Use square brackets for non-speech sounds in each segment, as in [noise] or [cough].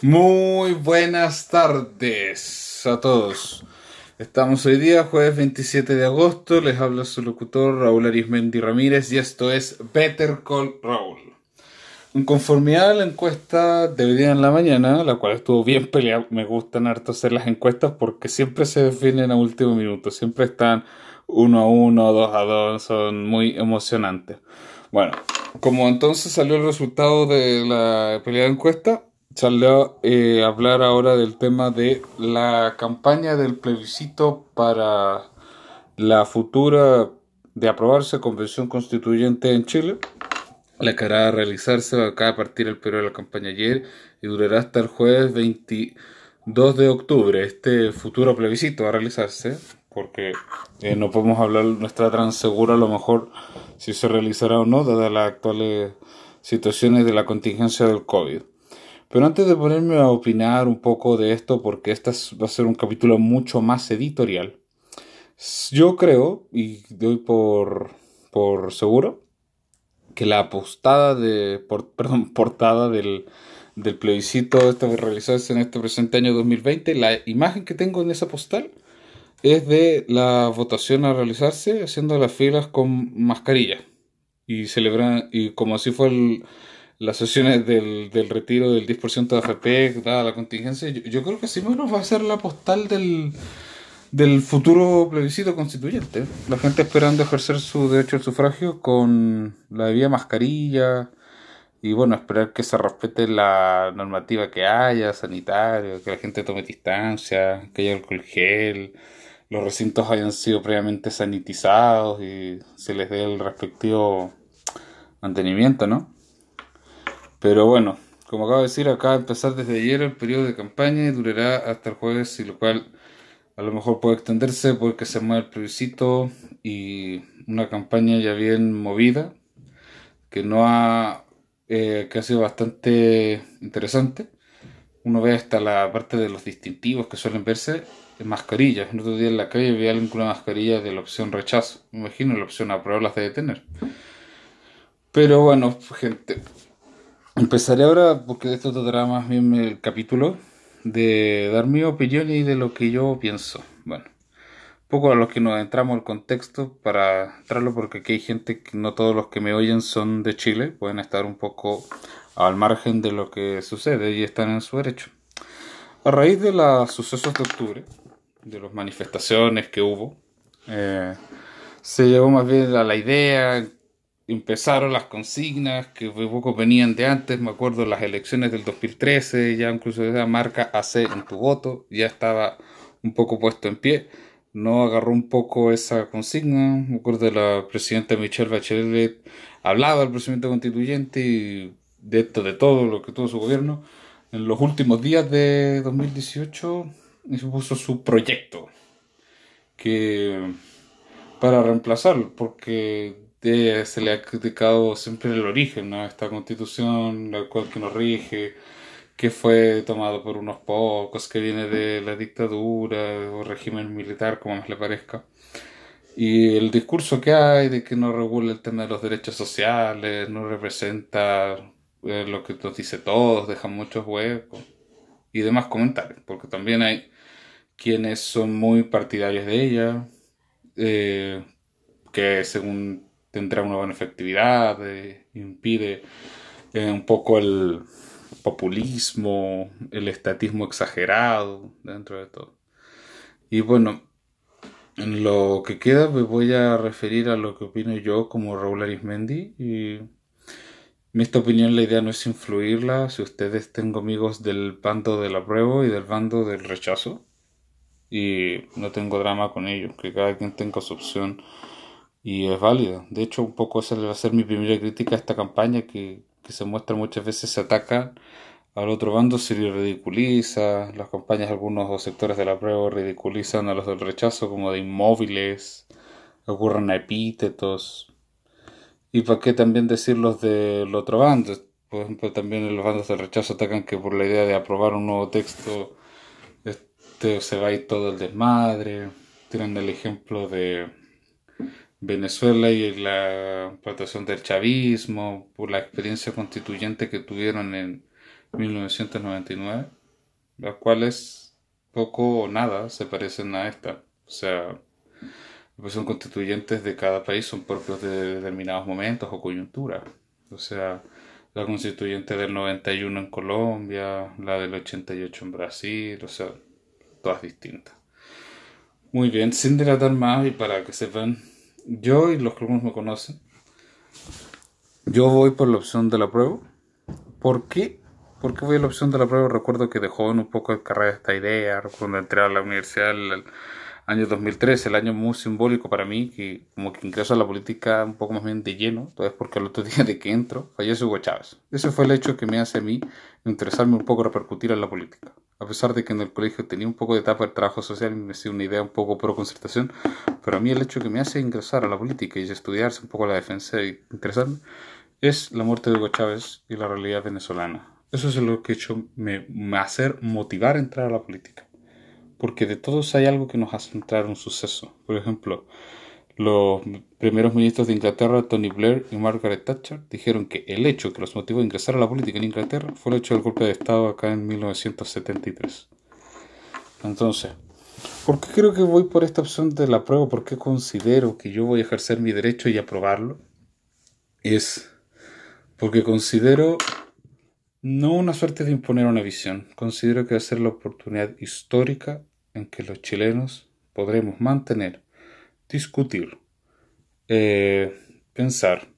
Muy buenas tardes a todos. Estamos hoy día, jueves 27 de agosto. Les habla su locutor Raúl Arismendi Ramírez y esto es Better Call Raúl. En conformidad a la encuesta de hoy día en la mañana, la cual estuvo bien peleada, me gustan harto hacer las encuestas porque siempre se definen a último minuto, siempre están uno a uno, dos a dos, son muy emocionantes. Bueno, como entonces salió el resultado de la pelea de encuesta, salió eh, hablar ahora del tema de la campaña del plebiscito para la futura de aprobarse convención constituyente en Chile, la que hará realizarse acá a partir del periodo de la campaña ayer y durará hasta el jueves 22 de octubre. Este futuro plebiscito va a realizarse porque eh, no podemos hablar nuestra transegura a lo mejor si se realizará o no, dadas las actuales situaciones de la contingencia del COVID. Pero antes de ponerme a opinar un poco de esto, porque este va a ser un capítulo mucho más editorial, yo creo, y doy por, por seguro, que la postada de, por, [laughs] perdón, portada del, del plebiscito este que realizarse en este presente año 2020, la imagen que tengo en esa postal es de la votación a realizarse haciendo las filas con mascarilla y celebran y como así fue el, las sesiones del, del retiro del 10% de AFP dada la contingencia yo, creo que así menos va a ser la postal del, del futuro plebiscito constituyente la gente esperando ejercer su derecho al sufragio con la debida mascarilla y bueno, esperar que se respete la normativa que haya, sanitaria, que la gente tome distancia, que haya alcohol gel, los recintos hayan sido previamente sanitizados y se les dé el respectivo mantenimiento, ¿no? Pero bueno, como acabo de decir, acaba de empezar desde ayer el periodo de campaña y durará hasta el jueves, y lo cual a lo mejor puede extenderse porque se mueve el plebiscito y una campaña ya bien movida, que no ha, eh, que ha sido bastante interesante. Uno ve hasta la parte de los distintivos que suelen verse mascarillas. El otro día en la calle vi a alguien con una mascarilla de la opción rechazo. Me imagino la opción aprobarlas de detener. Pero bueno, gente. Empezaré ahora, porque esto tratará más bien el capítulo, de dar mi opinión y de lo que yo pienso. Bueno, poco a los que nos entramos el contexto para entrarlo, porque aquí hay gente que no todos los que me oyen son de Chile, pueden estar un poco al margen de lo que sucede y están en su derecho. A raíz de los sucesos de octubre, de las manifestaciones que hubo. Eh, se llegó más bien a la idea, empezaron las consignas que poco venían de antes, me acuerdo las elecciones del 2013, ya incluso esa marca AC en tu voto, ya estaba un poco puesto en pie, no agarró un poco esa consigna, me acuerdo de la presidenta Michelle Bachelet, hablaba del procedimiento constituyente y de esto, de todo lo que tuvo su gobierno. En los últimos días de 2018 y puso su proyecto que para reemplazarlo, porque se le ha criticado siempre el origen, ¿no? esta constitución, la cual que nos rige, que fue tomado por unos pocos, que viene de la dictadura o régimen militar, como más le parezca. Y el discurso que hay de que no regula el tema de los derechos sociales, no representa eh, lo que nos dice todos, deja muchos huecos y demás comentarios, porque también hay quienes son muy partidarios de ella, eh, que según tendrá una buena efectividad, eh, impide eh, un poco el populismo, el estatismo exagerado dentro de todo. Y bueno, en lo que queda me voy a referir a lo que opino yo como Raúl Arismendi y en esta opinión la idea no es influirla si ustedes tengo amigos del bando del apruebo y del bando del rechazo y no tengo drama con ello, que cada quien tenga su opción y es válida. De hecho, un poco esa va a ser mi primera crítica a esta campaña que, que se muestra muchas veces se ataca al otro bando, se le ridiculiza, las campañas algunos sectores de la prueba ridiculizan a los del rechazo como de inmóviles, ocurren epítetos. Y para qué también decir los del otro bando, por ejemplo, también los bandos del rechazo atacan que por la idea de aprobar un nuevo texto se va a ir todo el desmadre. Tienen el ejemplo de Venezuela y la plantación del chavismo, por la experiencia constituyente que tuvieron en, 1999, las cuales poco o nada se parecen a esta. O sea, pues son constituyentes de cada país, son propios de determinados momentos o coyunturas. O sea, la constituyente del 91 en Colombia, la del 88 en Brasil, o sea, todas distintas. Muy bien, sin delatar más y para que sepan, yo y los que me conocen, yo voy por la opción de la prueba. ¿Por qué? ¿Por qué voy a la opción de la prueba? Recuerdo que de joven un poco de carrera esta idea, cuando entré a la universidad año 2013, el año muy simbólico para mí, que como que ingreso a la política un poco más bien de lleno, entonces porque el otro [laughs] día de que entro, fallece Hugo Chávez. Ese fue el hecho que me hace a mí interesarme un poco repercutir en la política. A pesar de que en el colegio tenía un poco de etapa de trabajo social y me hacía una idea un poco pro concertación, pero a mí el hecho que me hace ingresar a la política y estudiarse un poco la defensa y interesarme es la muerte de Hugo Chávez y la realidad venezolana. Eso es lo que ha hecho me, me hacer motivar a entrar a la política porque de todos hay algo que nos hace entrar un suceso. Por ejemplo, los primeros ministros de Inglaterra, Tony Blair y Margaret Thatcher, dijeron que el hecho que los motivó a ingresar a la política en Inglaterra fue el hecho del golpe de Estado acá en 1973. Entonces, ¿por qué creo que voy por esta opción de la prueba? ¿Por qué considero que yo voy a ejercer mi derecho y aprobarlo? Es porque considero no una suerte de imponer una visión, considero que va a ser la oportunidad histórica en que los chilenos podremos mantener, discutir, eh, pensar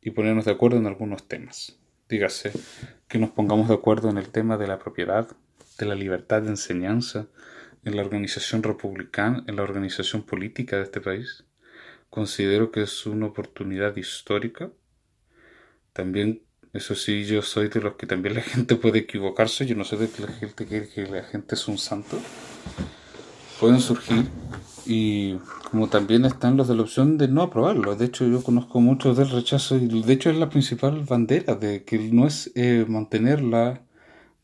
y ponernos de acuerdo en algunos temas. Dígase que nos pongamos de acuerdo en el tema de la propiedad, de la libertad de enseñanza, en la organización republicana, en la organización política de este país. Considero que es una oportunidad histórica. También eso sí, yo soy de los que también la gente puede equivocarse. Yo no sé de que la gente cree que la gente es un santo. Pueden surgir y como también están los de la opción de no aprobarlo. De hecho, yo conozco muchos del rechazo y de hecho es la principal bandera de que no es eh, mantener la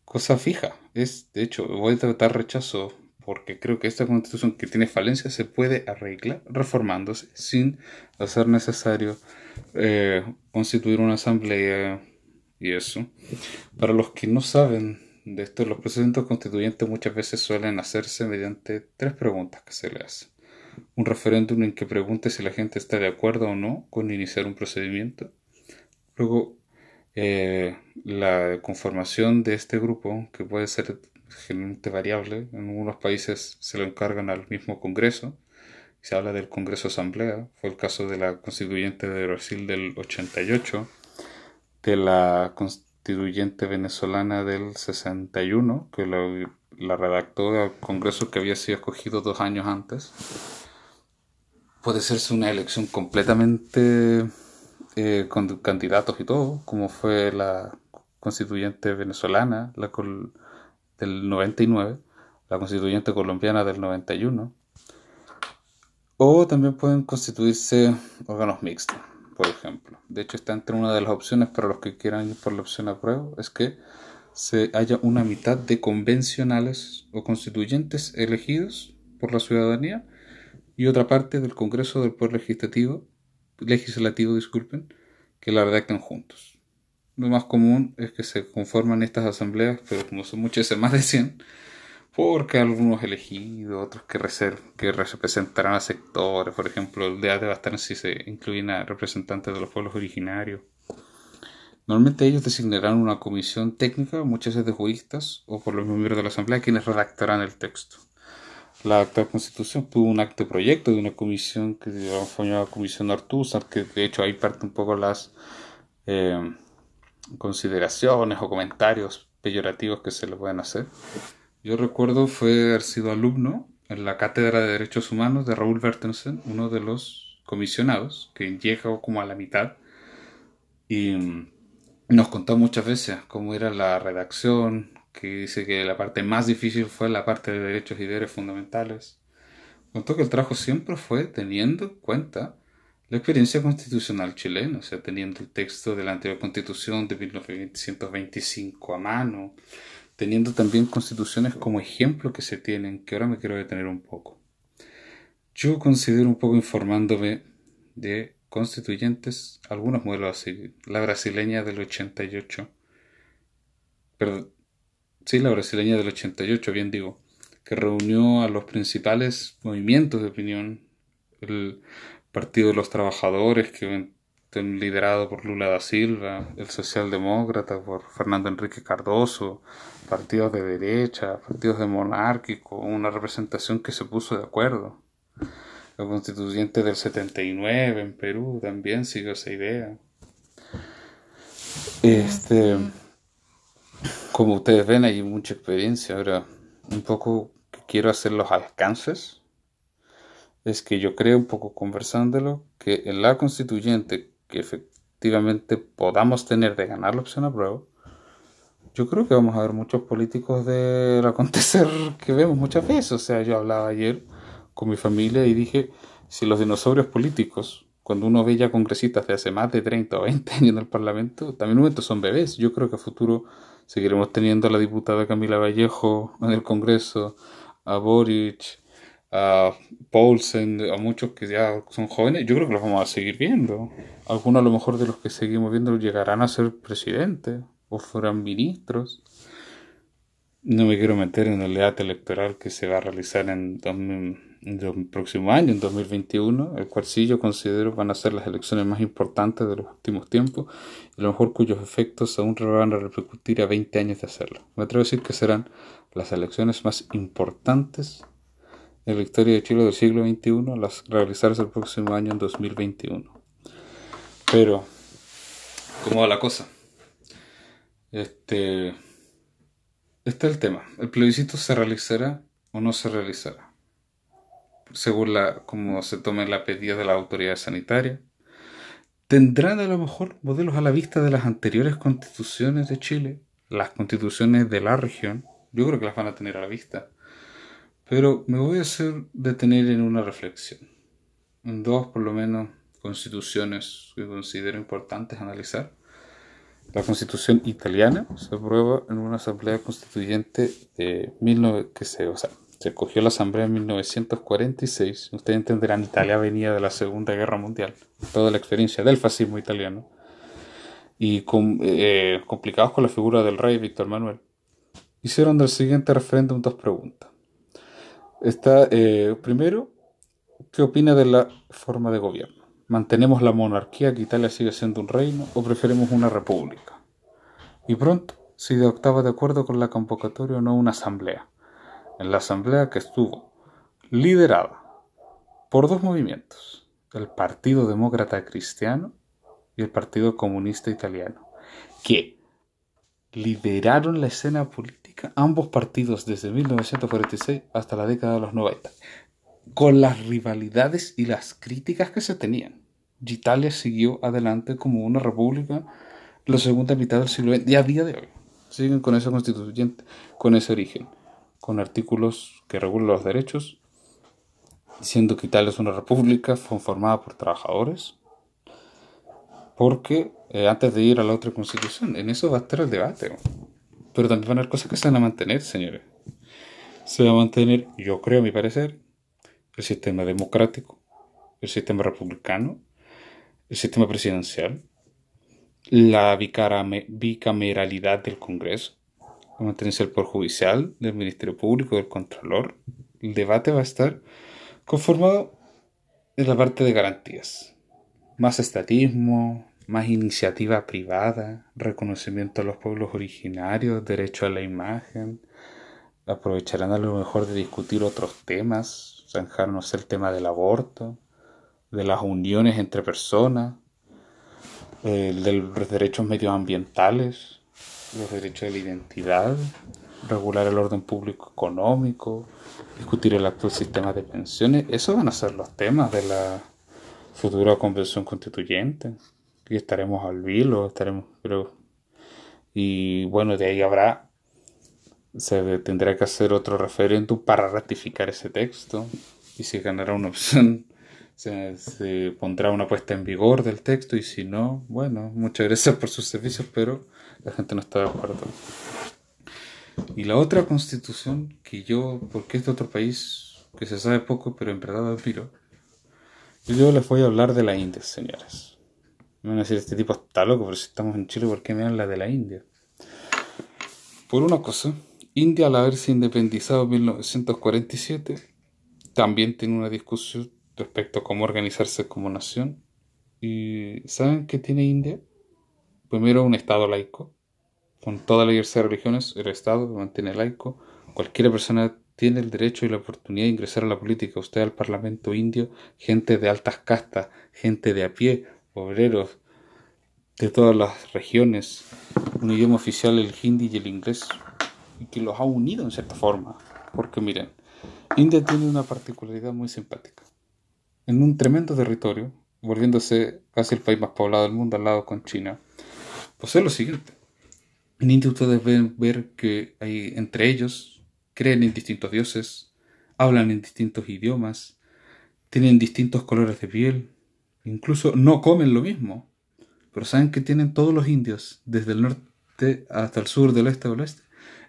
cosa fija. Es, de hecho, voy a tratar rechazo porque creo que esta constitución que tiene falencias se puede arreglar reformándose sin hacer necesario eh, constituir una asamblea y eso. Para los que no saben de esto, los procedimientos constituyentes muchas veces suelen hacerse mediante tres preguntas que se le hacen. Un referéndum en que pregunte si la gente está de acuerdo o no con iniciar un procedimiento. Luego, eh, la conformación de este grupo, que puede ser generalmente variable, en algunos países se lo encargan al mismo Congreso, se habla del Congreso Asamblea, fue el caso de la constituyente de Brasil del 88, de la constituyente venezolana del 61, que la redactó al Congreso que había sido escogido dos años antes. Puede serse una elección completamente eh, con candidatos y todo, como fue la constituyente venezolana la del 99, la constituyente colombiana del 91. O también pueden constituirse órganos mixtos por ejemplo. De hecho, está entre una de las opciones para los que quieran ir por la opción a prueba, es que se haya una mitad de convencionales o constituyentes elegidos por la ciudadanía y otra parte del Congreso del Poder Legislativo, legislativo disculpen, que la redacten juntos. Lo más común es que se conforman estas asambleas, pero como son muchas, más de 100, porque algunos elegidos, otros que, que representarán a sectores, por ejemplo, el de estar si se incluyen a representantes de los pueblos originarios. Normalmente ellos designarán una comisión técnica, muchas veces de juristas o por los miembros de la Asamblea, quienes redactarán el texto. La actual Constitución tuvo un acto de proyecto de una comisión que se llamaba Comisión Artusa, que de hecho ahí parte un poco las eh, consideraciones o comentarios peyorativos que se le pueden hacer. Yo recuerdo fue haber sido alumno en la Cátedra de Derechos Humanos de Raúl Bertensen, uno de los comisionados, que llega como a la mitad y nos contó muchas veces cómo era la redacción, que dice que la parte más difícil fue la parte de derechos y deberes fundamentales. Contó que el trabajo siempre fue teniendo en cuenta la experiencia constitucional chilena, o sea, teniendo el texto de la anterior constitución de 1925 a mano, teniendo también constituciones como ejemplo que se tienen, que ahora me quiero detener un poco. Yo considero un poco informándome de constituyentes, algunos modelos así, la brasileña del 88, Pero, sí, la brasileña del 88, bien digo, que reunió a los principales movimientos de opinión, el Partido de los Trabajadores, que liderado por Lula da Silva, el Socialdemócrata por Fernando Enrique Cardoso, partidos de derecha, partidos de monárquico, una representación que se puso de acuerdo. La constituyente del 79 en Perú también siguió esa idea. Este, como ustedes ven, hay mucha experiencia. Ahora, un poco quiero hacer los alcances. Es que yo creo, un poco conversándolo, que en la constituyente que efectivamente podamos tener de ganar la opción a prueba, yo creo que vamos a ver muchos políticos del acontecer [laughs] que vemos muchas veces. O sea, yo hablaba ayer con mi familia y dije, si los dinosaurios políticos, cuando uno ve ya congresistas de hace más de 30 o 20 [laughs] años en el Parlamento, también un son bebés. Yo creo que a futuro seguiremos teniendo a la diputada Camila Vallejo en el Congreso, a Boric, a Paulsen, a muchos que ya son jóvenes. Yo creo que los vamos a seguir viendo. Algunos a lo mejor de los que seguimos viendo llegarán a ser presidentes o fueran ministros. No me quiero meter en el debate electoral que se va a realizar en, el próximo año, en 2021, el cual sí yo considero van a ser las elecciones más importantes de los últimos tiempos y a lo mejor cuyos efectos aún van a repercutir a 20 años de hacerlo. Me atrevo a decir que serán las elecciones más importantes en la historia de Chile del siglo XXI, las realizarse el próximo año en 2021. Pero, ¿cómo va la cosa? Este, este es el tema. ¿El plebiscito se realizará o no se realizará? Según la, como se tome la pedida de la autoridad sanitaria. ¿Tendrán a lo mejor modelos a la vista de las anteriores constituciones de Chile? Las constituciones de la región. Yo creo que las van a tener a la vista. Pero me voy a hacer detener en una reflexión. En dos, por lo menos, constituciones que considero importantes analizar. La constitución italiana se aprueba en una asamblea constituyente de 19, que se, o sea, se cogió la asamblea en 1946. Ustedes entenderán, Italia venía de la Segunda Guerra Mundial, toda la experiencia del fascismo italiano, y eh, complicados con la figura del rey Víctor Manuel. Hicieron del siguiente referéndum dos preguntas. Está, eh, primero, ¿qué opina de la forma de gobierno? ¿Mantenemos la monarquía, que Italia sigue siendo un reino, o preferimos una república? Y pronto, si de octava de acuerdo con la convocatoria o no una asamblea. En la asamblea que estuvo liderada por dos movimientos, el Partido Demócrata Cristiano y el Partido Comunista Italiano, que lideraron la escena política ambos partidos desde 1946 hasta la década de los 90 con las rivalidades y las críticas que se tenían. Italia siguió adelante como una república la segunda mitad del siglo XX y a día de hoy siguen con esa constituyente, con ese origen, con artículos que regulan los derechos, diciendo que Italia es una república formada por trabajadores, porque eh, antes de ir a la otra constitución, en eso va a estar el debate. Pero también van a haber cosas que se van a mantener, señores. Se va a mantener, yo creo, a mi parecer, el sistema democrático, el sistema republicano, el sistema presidencial, la bicameralidad del Congreso, va a mantenerse el Poder Judicial, del Ministerio Público, del Contralor. El debate va a estar conformado en la parte de garantías. Más estatismo, más iniciativa privada, reconocimiento a los pueblos originarios, derecho a la imagen. Aprovecharán a lo mejor de discutir otros temas, zanjarnos el tema del aborto, de las uniones entre personas, eh, de los derechos medioambientales, los derechos de la identidad, regular el orden público económico, discutir el actual sistema de pensiones. Esos van a ser los temas de la futura convención constituyente. Y estaremos al vilo, estaremos, pero y bueno, de ahí habrá se tendrá que hacer otro referéndum para ratificar ese texto y si ganará una opción [laughs] se, pondrá una puesta en vigor del texto y si no, bueno, muchas gracias por sus servicios, pero la gente no está de acuerdo. Y la otra constitución que yo, porque es de otro país que se sabe poco, pero en verdad admiro, yo les voy a hablar de la India, señores. Me van a decir, este tipo está loco, pero si estamos en Chile, ¿por qué me habla de la India? Por una cosa, India al haberse independizado en 1947 también tiene una discusión respecto a cómo organizarse como nación. ¿Y saben qué tiene India? Primero un Estado laico, con toda la diversidad de religiones, el Estado mantiene laico. Cualquier persona tiene el derecho y la oportunidad de ingresar a la política. Usted al Parlamento indio, gente de altas castas, gente de a pie, obreros de todas las regiones, un idioma oficial el hindi y el inglés, y que los ha unido en cierta forma. Porque miren, India tiene una particularidad muy simpática. En un tremendo territorio, volviéndose casi el país más poblado del mundo al lado con China, posee lo siguiente. En India ustedes ven ver que hay entre ellos creen en distintos dioses, hablan en distintos idiomas, tienen distintos colores de piel, incluso no comen lo mismo. Pero ¿saben que tienen todos los indios, desde el norte hasta el sur, del este el oeste?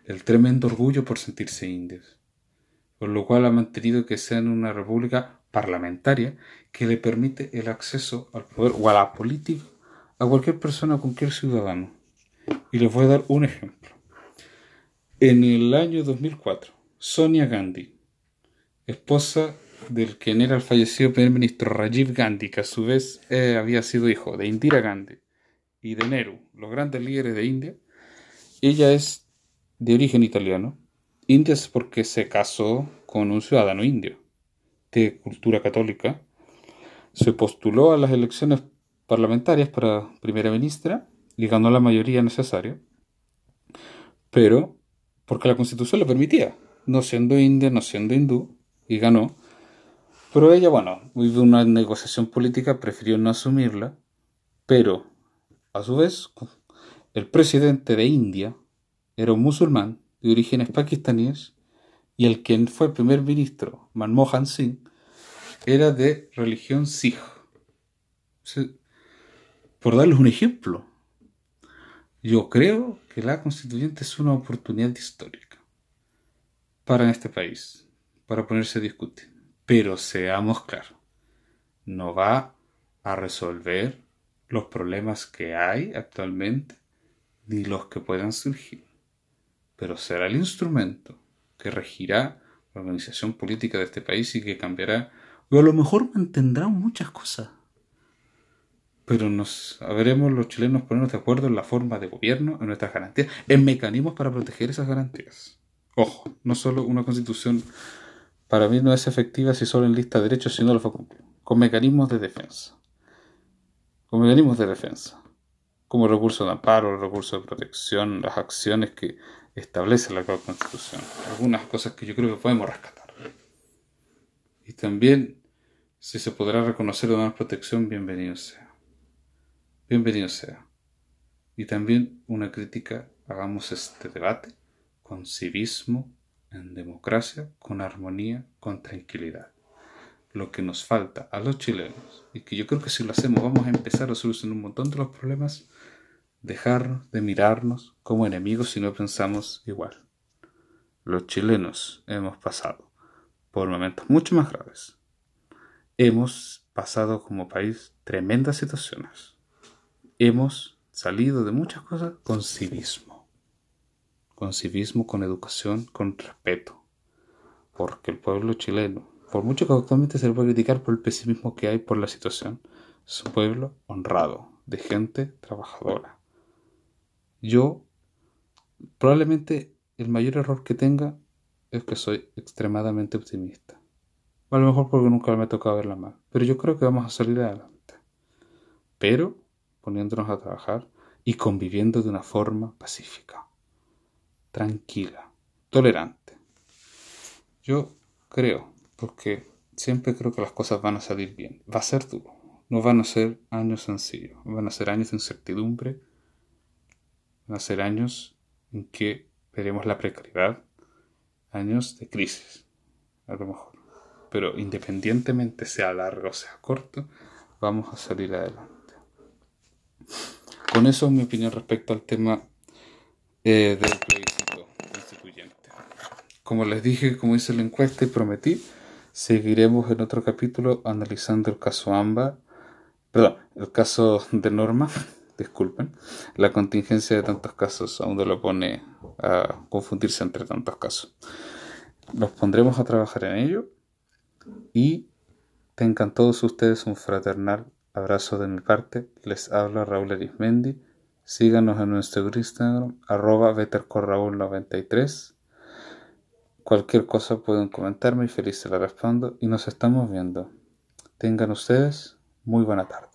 El tremendo orgullo por sentirse indios. Por lo cual ha mantenido que sean una república parlamentaria que le permite el acceso al poder o a la política a cualquier persona, a cualquier ciudadano. Y les voy a dar un ejemplo. En el año 2004, Sonia Gandhi, esposa del quien era el fallecido primer ministro Rajiv Gandhi, que a su vez eh, había sido hijo de Indira Gandhi y de Nehru, los grandes líderes de India, ella es de origen italiano. India es porque se casó con un ciudadano indio de cultura católica. Se postuló a las elecciones parlamentarias para primera ministra y ganó la mayoría necesaria, pero porque la constitución lo permitía, no siendo india, no siendo hindú, y ganó. Pero ella, bueno, hubo una negociación política, prefirió no asumirla, pero a su vez, el presidente de India era un musulmán de orígenes pakistaníes y el quien fue primer ministro, Manmohan Singh, era de religión sikh. Por darles un ejemplo, yo creo que la constituyente es una oportunidad histórica para este país, para ponerse a discutir. Pero seamos claros, no va a resolver los problemas que hay actualmente ni los que puedan surgir, pero será el instrumento que regirá la organización política de este país y que cambiará, o a lo mejor mantendrá muchas cosas. Pero nos veremos los chilenos ponernos de acuerdo en la forma de gobierno, en nuestras garantías, en mecanismos para proteger esas garantías. Ojo, no solo una constitución para mí no es efectiva si solo en lista de derechos, sino lo fue con mecanismos de defensa. Con mecanismos de defensa. Como recurso de amparo, recurso de protección, las acciones que establece la Constitución. Algunas cosas que yo creo que podemos rescatar. Y también, si se podrá reconocer o más protección, bienvenido sea. Bienvenido sea. Y también una crítica, hagamos este debate con civismo, en democracia, con armonía, con tranquilidad. Lo que nos falta a los chilenos, y que yo creo que si lo hacemos vamos a empezar a solucionar un montón de los problemas, dejar de mirarnos como enemigos si no pensamos igual. Los chilenos hemos pasado por momentos mucho más graves. Hemos pasado como país tremendas situaciones. Hemos salido de muchas cosas con civismo. Con civismo, con educación, con respeto. Porque el pueblo chileno, por mucho que actualmente se le pueda criticar por el pesimismo que hay por la situación, es un pueblo honrado, de gente trabajadora yo probablemente el mayor error que tenga es que soy extremadamente optimista. a lo mejor porque nunca me ha tocado verla mal. Pero yo creo que vamos a salir adelante. Pero poniéndonos a trabajar y conviviendo de una forma pacífica, tranquila, tolerante. Yo creo, porque siempre creo que las cosas van a salir bien. Va a ser duro. No van a ser años sencillos. Van a ser años de incertidumbre Van a ser años en que veremos la precariedad, años de crisis, a lo mejor. Pero independientemente sea largo o sea corto, vamos a salir adelante. Con eso mi opinión respecto al tema eh, del. Como les dije, como hice la encuesta y prometí, seguiremos en otro capítulo analizando el caso AMBA, perdón, el caso de Norma [laughs] disculpen, la contingencia de tantos casos aún no lo pone a confundirse entre tantos casos. Los pondremos a trabajar en ello y tengan todos ustedes un fraternal abrazo de mi parte. Les habla Raúl Arismendi. Síganos en nuestro Instagram, arroba bettercorraúl93. Cualquier cosa pueden comentarme y feliz se la respondo. Y nos estamos viendo. Tengan ustedes muy buena tarde.